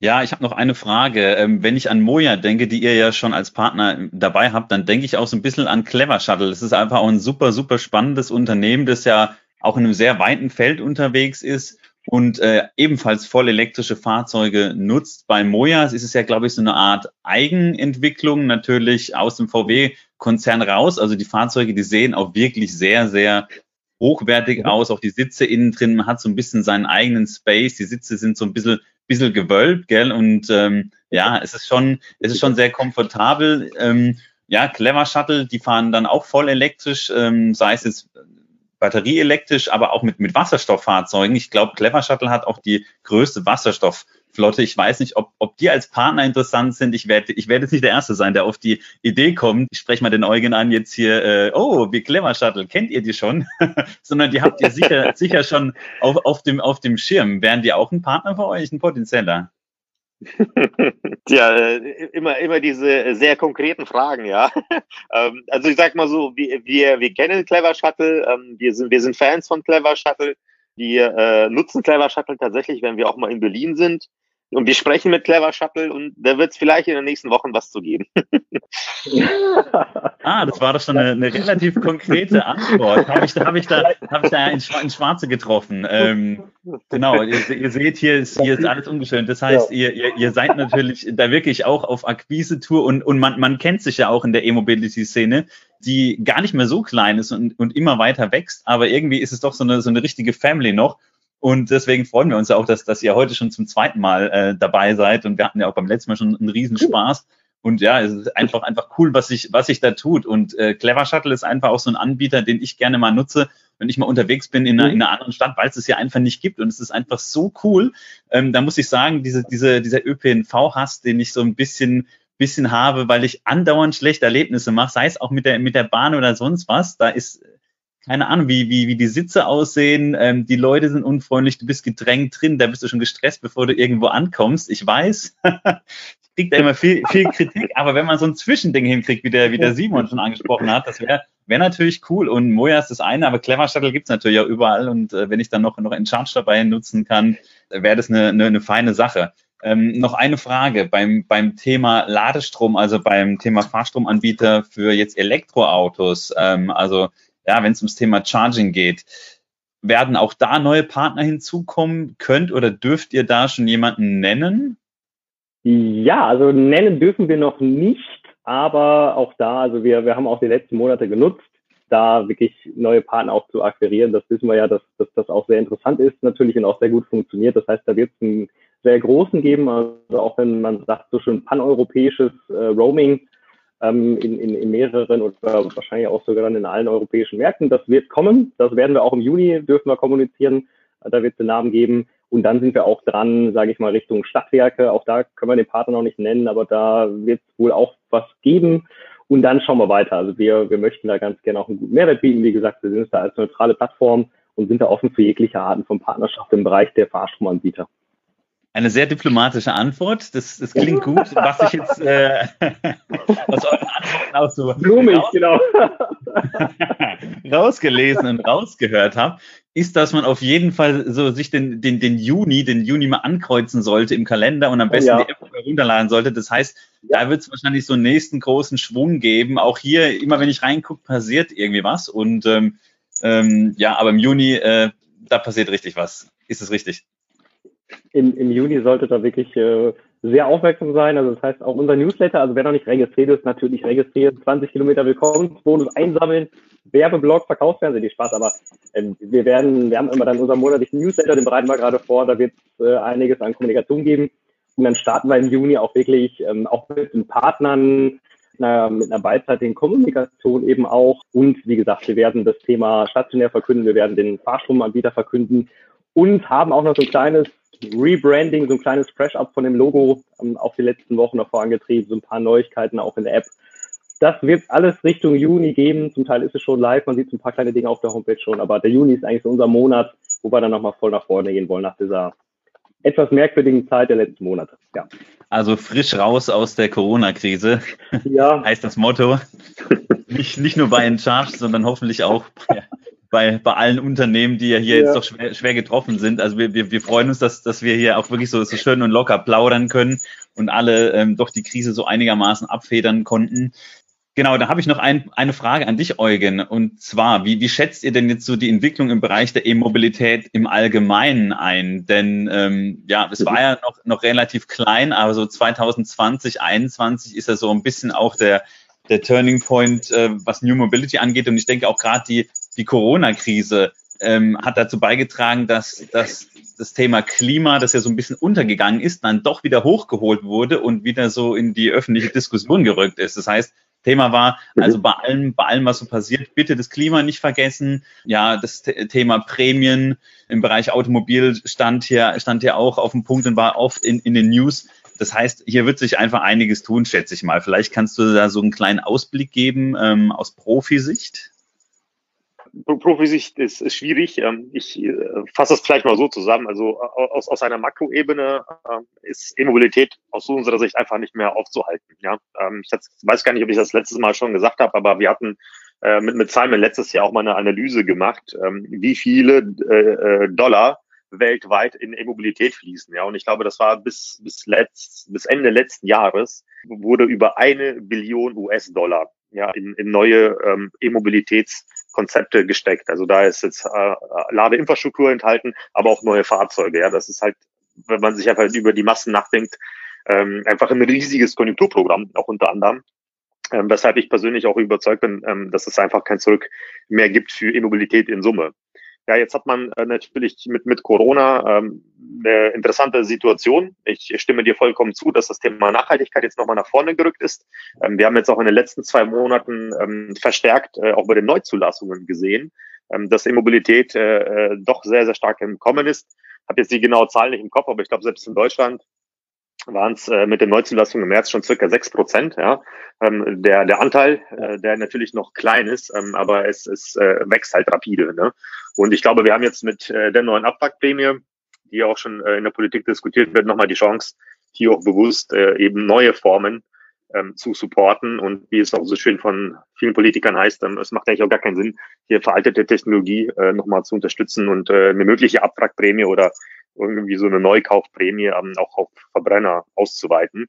Ja, ich habe noch eine Frage. Ähm, wenn ich an Moja denke, die ihr ja schon als Partner dabei habt, dann denke ich auch so ein bisschen an Clever Shuttle. Das ist einfach auch ein super, super spannendes Unternehmen, das ja auch in einem sehr weiten Feld unterwegs ist und äh, ebenfalls voll elektrische Fahrzeuge nutzt. Bei Mojas ist es ja, glaube ich, so eine Art Eigenentwicklung natürlich aus dem VW-Konzern raus. Also die Fahrzeuge, die sehen auch wirklich sehr, sehr hochwertig aus. Auch die Sitze innen drin, man hat so ein bisschen seinen eigenen Space. Die Sitze sind so ein bisschen, bisschen gewölbt, gell? Und ähm, ja, es ist schon, es ist schon sehr komfortabel. Ähm, ja, Clever Shuttle, die fahren dann auch voll elektrisch, ähm, sei es jetzt batterieelektrisch, aber auch mit, mit Wasserstofffahrzeugen. Ich glaube, Clever Shuttle hat auch die größte Wasserstoffflotte. Ich weiß nicht, ob, ob die als Partner interessant sind. Ich werde ich werde jetzt nicht der Erste sein, der auf die Idee kommt. Ich spreche mal den Eugen an jetzt hier, äh, oh, wie Clever Shuttle, kennt ihr die schon? Sondern die habt ihr sicher, sicher schon auf, auf, dem, auf dem Schirm. Wären die auch ein Partner für euch, ein potenzieller? Tja, äh, immer, immer diese sehr konkreten Fragen, ja. Ähm, also ich sag mal so, wir, wir, wir kennen Clever Shuttle, ähm, wir sind, wir sind Fans von Clever Shuttle. Wir äh, nutzen Clever Shuttle tatsächlich, wenn wir auch mal in Berlin sind. Und wir sprechen mit Clever Shuttle und da wird es vielleicht in den nächsten Wochen was zu geben. ah, das war doch schon eine, eine relativ konkrete Antwort. Habe ich, hab ich da, hab ich da ins, Schwarze getroffen. Ähm, genau, ihr, ihr, seht, hier ist, hier ist alles ungeschönt. Das heißt, ihr, ihr, ihr seid natürlich da wirklich auch auf Akquise-Tour und, und man, man kennt sich ja auch in der E-Mobility-Szene, die gar nicht mehr so klein ist und, und immer weiter wächst, aber irgendwie ist es doch so eine, so eine richtige Family noch. Und deswegen freuen wir uns ja auch, dass, dass ihr heute schon zum zweiten Mal äh, dabei seid. Und wir hatten ja auch beim letzten Mal schon einen Riesenspaß. Und ja, es ist einfach, einfach cool, was sich, was sich da tut. Und äh, Clever Shuttle ist einfach auch so ein Anbieter, den ich gerne mal nutze, wenn ich mal unterwegs bin in einer, in einer anderen Stadt, weil es es ja einfach nicht gibt. Und es ist einfach so cool. Ähm, da muss ich sagen, diese, diese, dieser ÖPNV-Hass, den ich so ein bisschen, bisschen habe, weil ich andauernd schlechte Erlebnisse mache, sei es auch mit der, mit der Bahn oder sonst was, da ist keine Ahnung, wie, wie, wie die Sitze aussehen, ähm, die Leute sind unfreundlich, du bist gedrängt drin, da bist du schon gestresst, bevor du irgendwo ankommst. Ich weiß, ich krieg da immer viel, viel Kritik, aber wenn man so ein Zwischending hinkriegt, wie der, wie der Simon schon angesprochen hat, das wäre wär natürlich cool. Und Moja ist das eine, aber Clever Shuttle gibt's natürlich auch überall. Und äh, wenn ich dann noch, noch einen Charge dabei nutzen kann, wäre das eine, eine, eine feine Sache. Ähm, noch eine Frage beim, beim Thema Ladestrom, also beim Thema Fahrstromanbieter für jetzt Elektroautos. Ähm, also ja, wenn es ums Thema Charging geht. Werden auch da neue Partner hinzukommen? Könnt oder dürft ihr da schon jemanden nennen? Ja, also nennen dürfen wir noch nicht, aber auch da, also wir, wir haben auch die letzten Monate genutzt, da wirklich neue Partner auch zu akquirieren. Das wissen wir ja, dass, dass das auch sehr interessant ist natürlich und auch sehr gut funktioniert. Das heißt, da wird es einen sehr großen geben, also auch wenn man sagt, so schön paneuropäisches äh, Roaming, ähm, in, in, in mehreren oder wahrscheinlich auch sogar dann in allen europäischen Märkten. Das wird kommen. Das werden wir auch im Juni, dürfen wir kommunizieren. Da wird es den Namen geben. Und dann sind wir auch dran, sage ich mal, Richtung Stadtwerke. Auch da können wir den Partner noch nicht nennen, aber da wird es wohl auch was geben. Und dann schauen wir weiter. Also wir, wir möchten da ganz gerne auch einen guten Mehrwert bieten. Wie gesagt, wir sind da als neutrale Plattform und sind da offen für jegliche Arten von Partnerschaft im Bereich der Fahrstromanbieter. Eine sehr diplomatische Antwort. Das, das klingt gut. Was ich jetzt äh, aus euren Antworten auch so Blumig, genau. rausgelesen und rausgehört habe, ist, dass man auf jeden Fall so sich den, den, den Juni, den Juni mal ankreuzen sollte im Kalender und am besten ja. die App herunterladen sollte. Das heißt, ja. da wird es wahrscheinlich so einen nächsten großen Schwung geben. Auch hier, immer wenn ich reingucke, passiert irgendwie was. Und ähm, ähm, ja, aber im Juni, äh, da passiert richtig was. Ist es richtig? Im, im Juni sollte da wirklich äh, sehr aufmerksam sein. Also das heißt auch unser Newsletter, also wer noch nicht registriert ist, natürlich registrieren, 20 Kilometer Willkommensbonus einsammeln, Werbeblock, Verkaufsfernsehen, die Spaß, aber ähm, wir werden, wir haben immer dann unseren monatlichen Newsletter, den bereiten wir gerade vor, da wird es äh, einiges an Kommunikation geben. Und dann starten wir im Juni auch wirklich ähm, auch mit den Partnern, einer, mit einer beidseitigen Kommunikation eben auch. Und wie gesagt, wir werden das Thema stationär verkünden, wir werden den Fahrstromanbieter verkünden und haben auch noch so ein kleines Rebranding, so ein kleines Fresh-Up von dem Logo ähm, auf die letzten Wochen noch vorangetrieben, so ein paar Neuigkeiten auch in der App. Das wird alles Richtung Juni geben. Zum Teil ist es schon live, man sieht so ein paar kleine Dinge auf der Homepage schon, aber der Juni ist eigentlich so unser Monat, wo wir dann nochmal voll nach vorne gehen wollen nach dieser etwas merkwürdigen Zeit der letzten Monate. Ja. Also frisch raus aus der Corona-Krise, ja. heißt das Motto. Nicht, nicht nur bei Encharge, sondern hoffentlich auch bei, bei, bei allen Unternehmen, die ja hier ja. jetzt doch schwer, schwer getroffen sind. Also wir, wir, wir freuen uns, dass, dass wir hier auch wirklich so, so schön und locker plaudern können und alle ähm, doch die Krise so einigermaßen abfedern konnten. Genau, da habe ich noch ein, eine Frage an dich, Eugen. Und zwar, wie, wie schätzt ihr denn jetzt so die Entwicklung im Bereich der E-Mobilität im Allgemeinen ein? Denn ähm, ja, es war ja noch, noch relativ klein, aber so 2020, 2021 ist ja so ein bisschen auch der, der Turning Point, äh, was New Mobility angeht. Und ich denke auch gerade die, die Corona-Krise ähm, hat dazu beigetragen, dass, dass das Thema Klima, das ja so ein bisschen untergegangen ist, dann doch wieder hochgeholt wurde und wieder so in die öffentliche Diskussion gerückt ist. Das heißt, Thema war, also bei allem, bei allem, was so passiert, bitte das Klima nicht vergessen. Ja, das Thema Prämien im Bereich Automobil stand hier, stand hier auch auf dem Punkt und war oft in, in den News. Das heißt, hier wird sich einfach einiges tun, schätze ich mal. Vielleicht kannst du da so einen kleinen Ausblick geben ähm, aus Profisicht. Profisicht ist, ist schwierig. Ähm, ich äh, fasse das vielleicht mal so zusammen. Also aus, aus einer Makroebene ähm, ist E-Mobilität aus unserer Sicht einfach nicht mehr aufzuhalten. Ja? Ähm, ich weiß gar nicht, ob ich das letztes Mal schon gesagt habe, aber wir hatten äh, mit, mit Simon letztes Jahr auch mal eine Analyse gemacht, wie viele äh, Dollar weltweit in E-Mobilität fließen. Ja, und ich glaube, das war bis, bis, letzt, bis Ende letzten Jahres wurde über eine Billion US-Dollar ja, in, in neue ähm, E-Mobilitätskonzepte gesteckt. Also da ist jetzt äh, Ladeinfrastruktur enthalten, aber auch neue Fahrzeuge. Ja, das ist halt, wenn man sich einfach über die Massen nachdenkt, ähm, einfach ein riesiges Konjunkturprogramm, auch unter anderem. Ähm, weshalb ich persönlich auch überzeugt bin, ähm, dass es einfach kein Zurück mehr gibt für E-Mobilität in Summe. Ja, jetzt hat man äh, natürlich mit, mit Corona ähm, eine interessante Situation. Ich stimme dir vollkommen zu, dass das Thema Nachhaltigkeit jetzt nochmal nach vorne gerückt ist. Ähm, wir haben jetzt auch in den letzten zwei Monaten ähm, verstärkt äh, auch bei den Neuzulassungen gesehen, ähm, dass E-Mobilität äh, äh doch sehr, sehr stark im Kommen ist. Habe jetzt die genaue Zahl nicht im Kopf, aber ich glaube, selbst in Deutschland waren es äh, mit den Neuzulassungen im März schon circa sechs Prozent. Ja. Ähm, der, der Anteil, äh, der natürlich noch klein ist, ähm, aber es, es äh, wächst halt rapide. Ne? Und ich glaube, wir haben jetzt mit äh, der neuen Abwrackprämie, die auch schon äh, in der Politik diskutiert wird, nochmal die Chance, hier auch bewusst äh, eben neue Formen ähm, zu supporten. Und wie es auch so schön von vielen Politikern heißt, ähm, es macht eigentlich auch gar keinen Sinn, hier veraltete Technologie äh, nochmal zu unterstützen und äh, eine mögliche Abwrackprämie oder irgendwie so eine Neukaufprämie ähm, auch auf Verbrenner auszuweiten.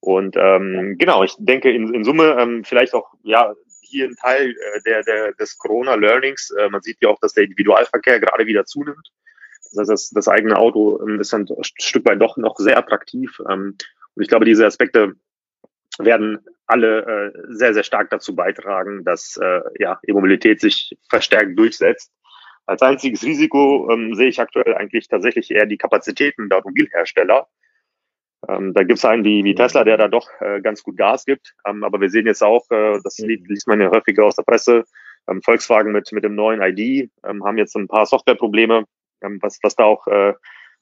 Und ähm, genau, ich denke in, in Summe ähm, vielleicht auch ja hier ein Teil äh, der, der des Corona-Learnings. Äh, man sieht ja auch, dass der Individualverkehr gerade wieder zunimmt. Das heißt, das, das eigene Auto ähm, ist ein Stück weit doch noch sehr attraktiv. Ähm, und ich glaube, diese Aspekte werden alle äh, sehr, sehr stark dazu beitragen, dass äh, ja, E-Mobilität sich verstärkt durchsetzt. Als einziges Risiko ähm, sehe ich aktuell eigentlich tatsächlich eher die Kapazitäten der Automobilhersteller. Ähm, da gibt es einen wie, wie Tesla, der da doch äh, ganz gut Gas gibt. Ähm, aber wir sehen jetzt auch, äh, das liest man ja häufiger aus der Presse, ähm, Volkswagen mit, mit dem neuen ID ähm, haben jetzt ein paar Softwareprobleme, ähm, was, was da auch äh,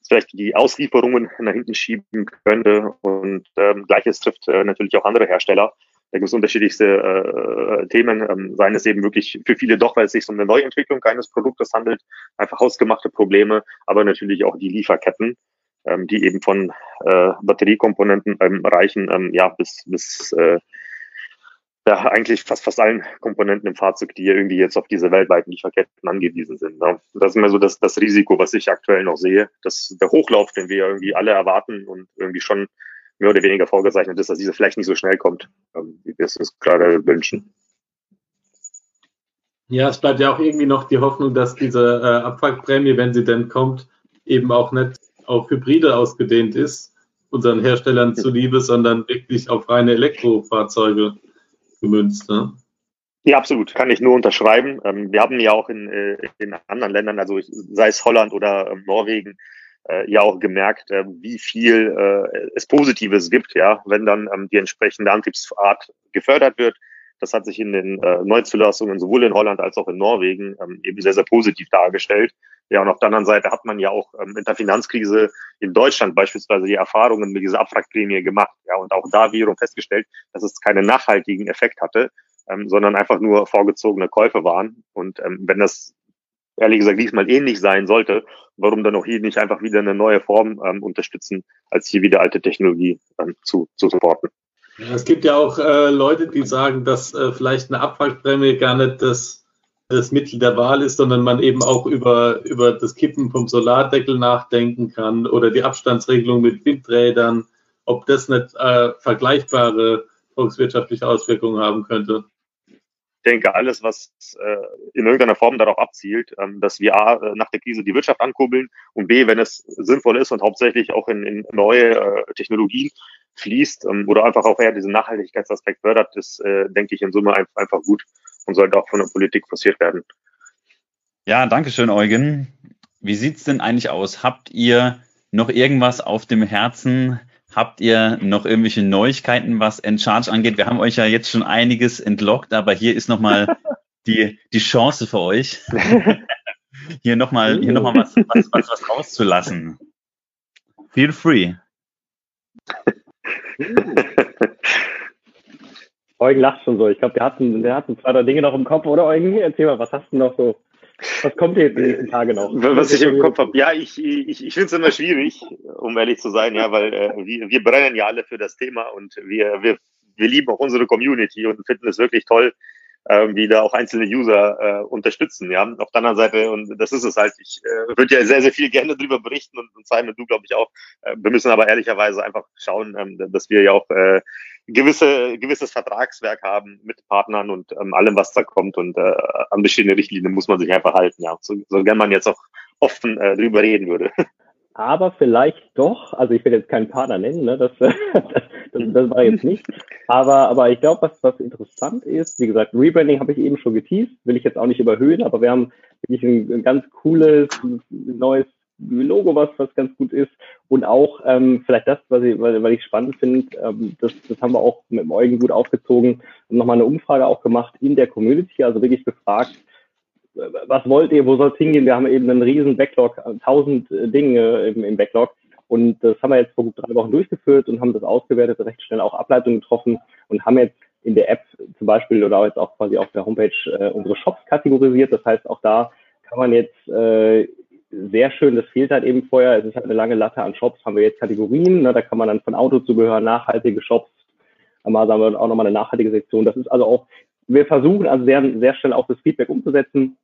vielleicht die Auslieferungen nach hinten schieben könnte. Und ähm, gleiches trifft äh, natürlich auch andere Hersteller. Da gibt es unterschiedlichste äh, Themen, ähm, seien es eben wirklich für viele doch, weil es sich um eine Neuentwicklung eines Produktes handelt, einfach hausgemachte Probleme, aber natürlich auch die Lieferketten, ähm, die eben von äh, Batteriekomponenten ähm, reichen, ähm, ja, bis, bis äh, ja, eigentlich fast fast allen Komponenten im Fahrzeug, die irgendwie jetzt auf diese weltweiten Lieferketten angewiesen sind. Ne? Das ist immer so das, das Risiko, was ich aktuell noch sehe, dass der Hochlauf, den wir irgendwie alle erwarten und irgendwie schon mehr oder weniger vorgezeichnet ist, dass diese vielleicht nicht so schnell kommt, ähm, wie wir es uns gerade wünschen. Ja, es bleibt ja auch irgendwie noch die Hoffnung, dass diese äh, Abwrackprämie, wenn sie denn kommt, eben auch nicht auf Hybride ausgedehnt ist, unseren Herstellern zuliebe, sondern wirklich auf reine Elektrofahrzeuge gemünzt. Ne? Ja, absolut. Kann ich nur unterschreiben. Ähm, wir haben ja auch in, äh, in anderen Ländern, also sei es Holland oder ähm, Norwegen, äh, ja auch gemerkt, äh, wie viel äh, es Positives gibt, ja, wenn dann ähm, die entsprechende Antriebsart gefördert wird. Das hat sich in den äh, Neuzulassungen sowohl in Holland als auch in Norwegen ähm, eben sehr, sehr positiv dargestellt. Ja, und auf der anderen Seite hat man ja auch ähm, in der Finanzkrise in Deutschland beispielsweise die Erfahrungen mit dieser Abwrackprämie gemacht. Ja, und auch da wiederum festgestellt, dass es keinen nachhaltigen Effekt hatte, ähm, sondern einfach nur vorgezogene Käufe waren. Und ähm, wenn das ehrlich gesagt diesmal ähnlich sein sollte, warum dann auch hier nicht einfach wieder eine neue Form ähm, unterstützen, als hier wieder alte Technologie ähm, zu, zu supporten. Ja, es gibt ja auch äh, Leute, die sagen, dass äh, vielleicht eine Abwrackprämie gar nicht das, das Mittel der Wahl ist, sondern man eben auch über, über das Kippen vom Solardeckel nachdenken kann oder die Abstandsregelung mit Windrädern, ob das nicht äh, vergleichbare volkswirtschaftliche Auswirkungen haben könnte? Ich denke, alles, was äh, in irgendeiner Form darauf abzielt, ähm, dass wir A, äh, nach der Krise die Wirtschaft ankurbeln und B, wenn es sinnvoll ist und hauptsächlich auch in, in neue äh, Technologien fließt ähm, oder einfach auch eher diesen Nachhaltigkeitsaspekt fördert, ist, äh, denke ich, in Summe einfach, einfach gut und sollte auch von der Politik forciert werden. Ja, danke schön, Eugen. Wie sieht's denn eigentlich aus? Habt ihr noch irgendwas auf dem Herzen? Habt ihr noch irgendwelche Neuigkeiten, was Encharge angeht? Wir haben euch ja jetzt schon einiges entlockt, aber hier ist nochmal die, die Chance für euch, hier nochmal hier noch mal was, was, was, was rauszulassen. Feel free. Eugen lacht schon so. Ich glaube, der hat, der hat ein zwei, drei Dinge noch im Kopf, oder Eugen? Erzähl mal, was hast du noch so? Was kommt jetzt in den nächsten Tagen noch? Was ich im Kopf habe, ja, ich, ich, ich finde es immer schwierig, um ehrlich zu sein, ja, weil äh, wir, wir brennen ja alle für das Thema und wir, wir, wir lieben auch unsere Community und finden es wirklich toll, äh, wie da auch einzelne User äh, unterstützen. Ja, auf der anderen Seite, und das ist es halt, ich äh, würde ja sehr, sehr viel gerne darüber berichten und, und Simon, du glaube ich auch. Äh, wir müssen aber ehrlicherweise einfach schauen, ähm, dass wir ja auch äh, gewisse, gewisses Vertragswerk haben mit Partnern und ähm, allem, was da kommt. Und äh, an bestimmte Richtlinien muss man sich einfach halten, ja. So, so gern man jetzt auch offen äh, drüber reden würde. Aber vielleicht doch, also ich will jetzt keinen Partner nennen, ne? das, das, das, das war jetzt nicht. Aber, aber ich glaube, was, was interessant ist, wie gesagt, Rebranding habe ich eben schon geteased, will ich jetzt auch nicht überhöhen, aber wir haben wirklich ein, ein ganz cooles neues Logo, was, was ganz gut ist. Und auch ähm, vielleicht das, was ich, weil, weil ich spannend finde, ähm, das, das haben wir auch mit Eugen gut aufgezogen und nochmal eine Umfrage auch gemacht in der Community, also wirklich gefragt, äh, was wollt ihr, wo soll es hingehen? Wir haben eben einen riesen Backlog, tausend äh, Dinge im, im Backlog. Und das haben wir jetzt vor gut drei Wochen durchgeführt und haben das ausgewertet, recht schnell auch Ableitungen getroffen und haben jetzt in der App zum Beispiel oder jetzt auch quasi auf der Homepage äh, unsere Shops kategorisiert. Das heißt, auch da kann man jetzt äh, sehr schön, das fehlt halt eben vorher. Es ist halt eine lange Latte an Shops, haben wir jetzt Kategorien, ne, da kann man dann von Autozubehör, nachhaltige Shops, einmal haben wir auch nochmal eine nachhaltige Sektion. Das ist also auch, wir versuchen also sehr, sehr schnell auch das Feedback umzusetzen.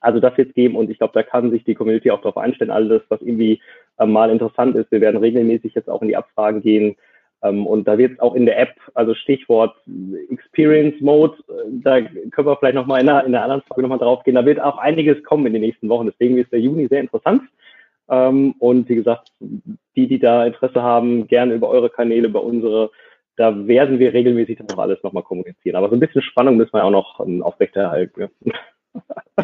Also das jetzt geben und ich glaube, da kann sich die Community auch darauf einstellen, alles, was irgendwie äh, mal interessant ist. Wir werden regelmäßig jetzt auch in die Abfragen gehen, und da wird auch in der App, also Stichwort Experience Mode, äh, da können wir vielleicht nochmal in einer, in einer anderen Frage nochmal drauf gehen. Da wird auch einiges kommen in den nächsten Wochen. Deswegen ist der Juni sehr interessant. Ähm, und wie gesagt, die, die da Interesse haben, gerne über eure Kanäle, über unsere, da werden wir regelmäßig dann auch alles nochmal kommunizieren. Aber so ein bisschen Spannung müssen wir auch noch ähm, aufrechterhalten. Ja.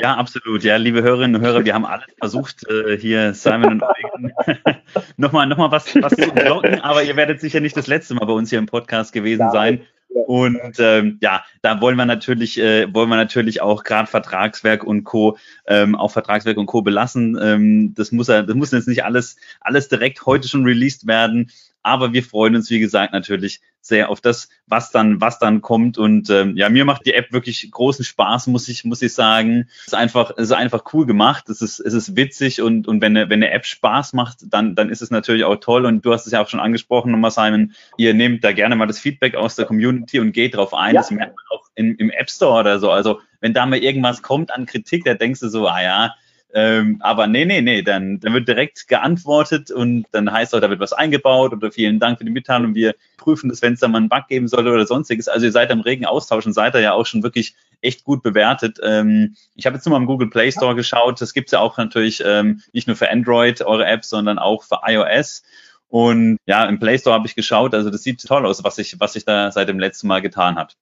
Ja, absolut. Ja, liebe Hörerinnen und Hörer, wir haben alles versucht, äh, hier Simon und Eugen nochmal noch mal was, was zu blocken, aber ihr werdet sicher nicht das letzte Mal bei uns hier im Podcast gewesen sein. Und ähm, ja, da wollen wir natürlich, äh, wollen wir natürlich auch gerade Vertragswerk und Co. Ähm, auch Vertragswerk und Co. belassen. Ähm, das muss ja, das muss jetzt nicht alles, alles direkt heute schon released werden. Aber wir freuen uns, wie gesagt, natürlich sehr auf das, was dann, was dann kommt. Und ähm, ja, mir macht die App wirklich großen Spaß, muss ich, muss ich sagen. Es ist einfach, es ist einfach cool gemacht. Es ist, es ist witzig und, und wenn, eine, wenn eine App Spaß macht, dann, dann ist es natürlich auch toll. Und du hast es ja auch schon angesprochen, nochmal Simon. Ihr nehmt da gerne mal das Feedback aus der Community und geht drauf ein. Ja. Das merkt man auch in, im App Store oder so. Also wenn da mal irgendwas kommt an Kritik, da denkst du so, ah ja, ähm, aber nee, nee, nee, dann, dann wird direkt geantwortet und dann heißt auch, da wird was eingebaut oder vielen Dank für die Mitteilung. Wir prüfen das, wenn es da mal einen Bug geben sollte oder sonstiges. Also ihr seid am regen Austausch und seid da ja auch schon wirklich echt gut bewertet. Ähm, ich habe jetzt nur mal im Google Play Store geschaut. Das gibt's ja auch natürlich ähm, nicht nur für Android, eure Apps, sondern auch für iOS. Und ja, im Play Store habe ich geschaut. Also das sieht toll aus, was sich was sich da seit dem letzten Mal getan hat.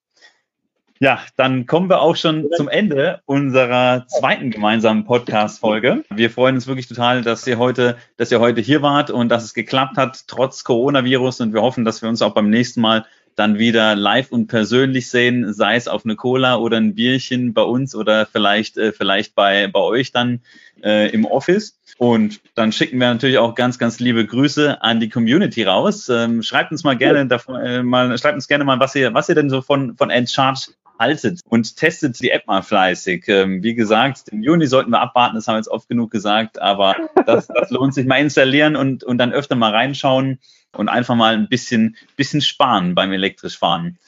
Ja, dann kommen wir auch schon zum Ende unserer zweiten gemeinsamen Podcast-Folge. Wir freuen uns wirklich total, dass ihr heute, dass ihr heute hier wart und dass es geklappt hat, trotz Coronavirus. Und wir hoffen, dass wir uns auch beim nächsten Mal dann wieder live und persönlich sehen, sei es auf eine Cola oder ein Bierchen bei uns oder vielleicht, äh, vielleicht bei, bei euch dann äh, im Office. Und dann schicken wir natürlich auch ganz, ganz liebe Grüße an die Community raus. Ähm, schreibt uns mal gerne davon, äh, mal, schreibt uns gerne mal, was ihr, was ihr denn so von, von Endcharge haltet und testet die App mal fleißig. Ähm, wie gesagt, im Juni sollten wir abwarten, das haben wir jetzt oft genug gesagt, aber das, das lohnt sich mal installieren und, und dann öfter mal reinschauen und einfach mal ein bisschen, bisschen sparen beim elektrisch fahren.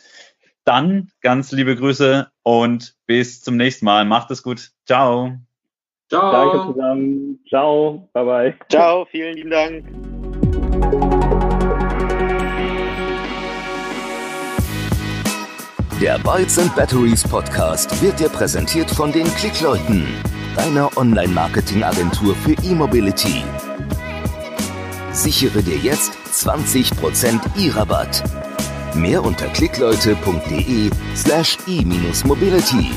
Dann ganz liebe Grüße und bis zum nächsten Mal. Macht es gut. Ciao. Ciao. Danke zusammen. Ciao. Bye bye. Ciao. Vielen lieben Dank. Der Bytes and Batteries Podcast wird dir präsentiert von den Klickleuten, deiner Online-Marketing-Agentur für E-Mobility. Sichere dir jetzt 20% E-Rabatt. Mehr unter klickleute.de slash e-mobility.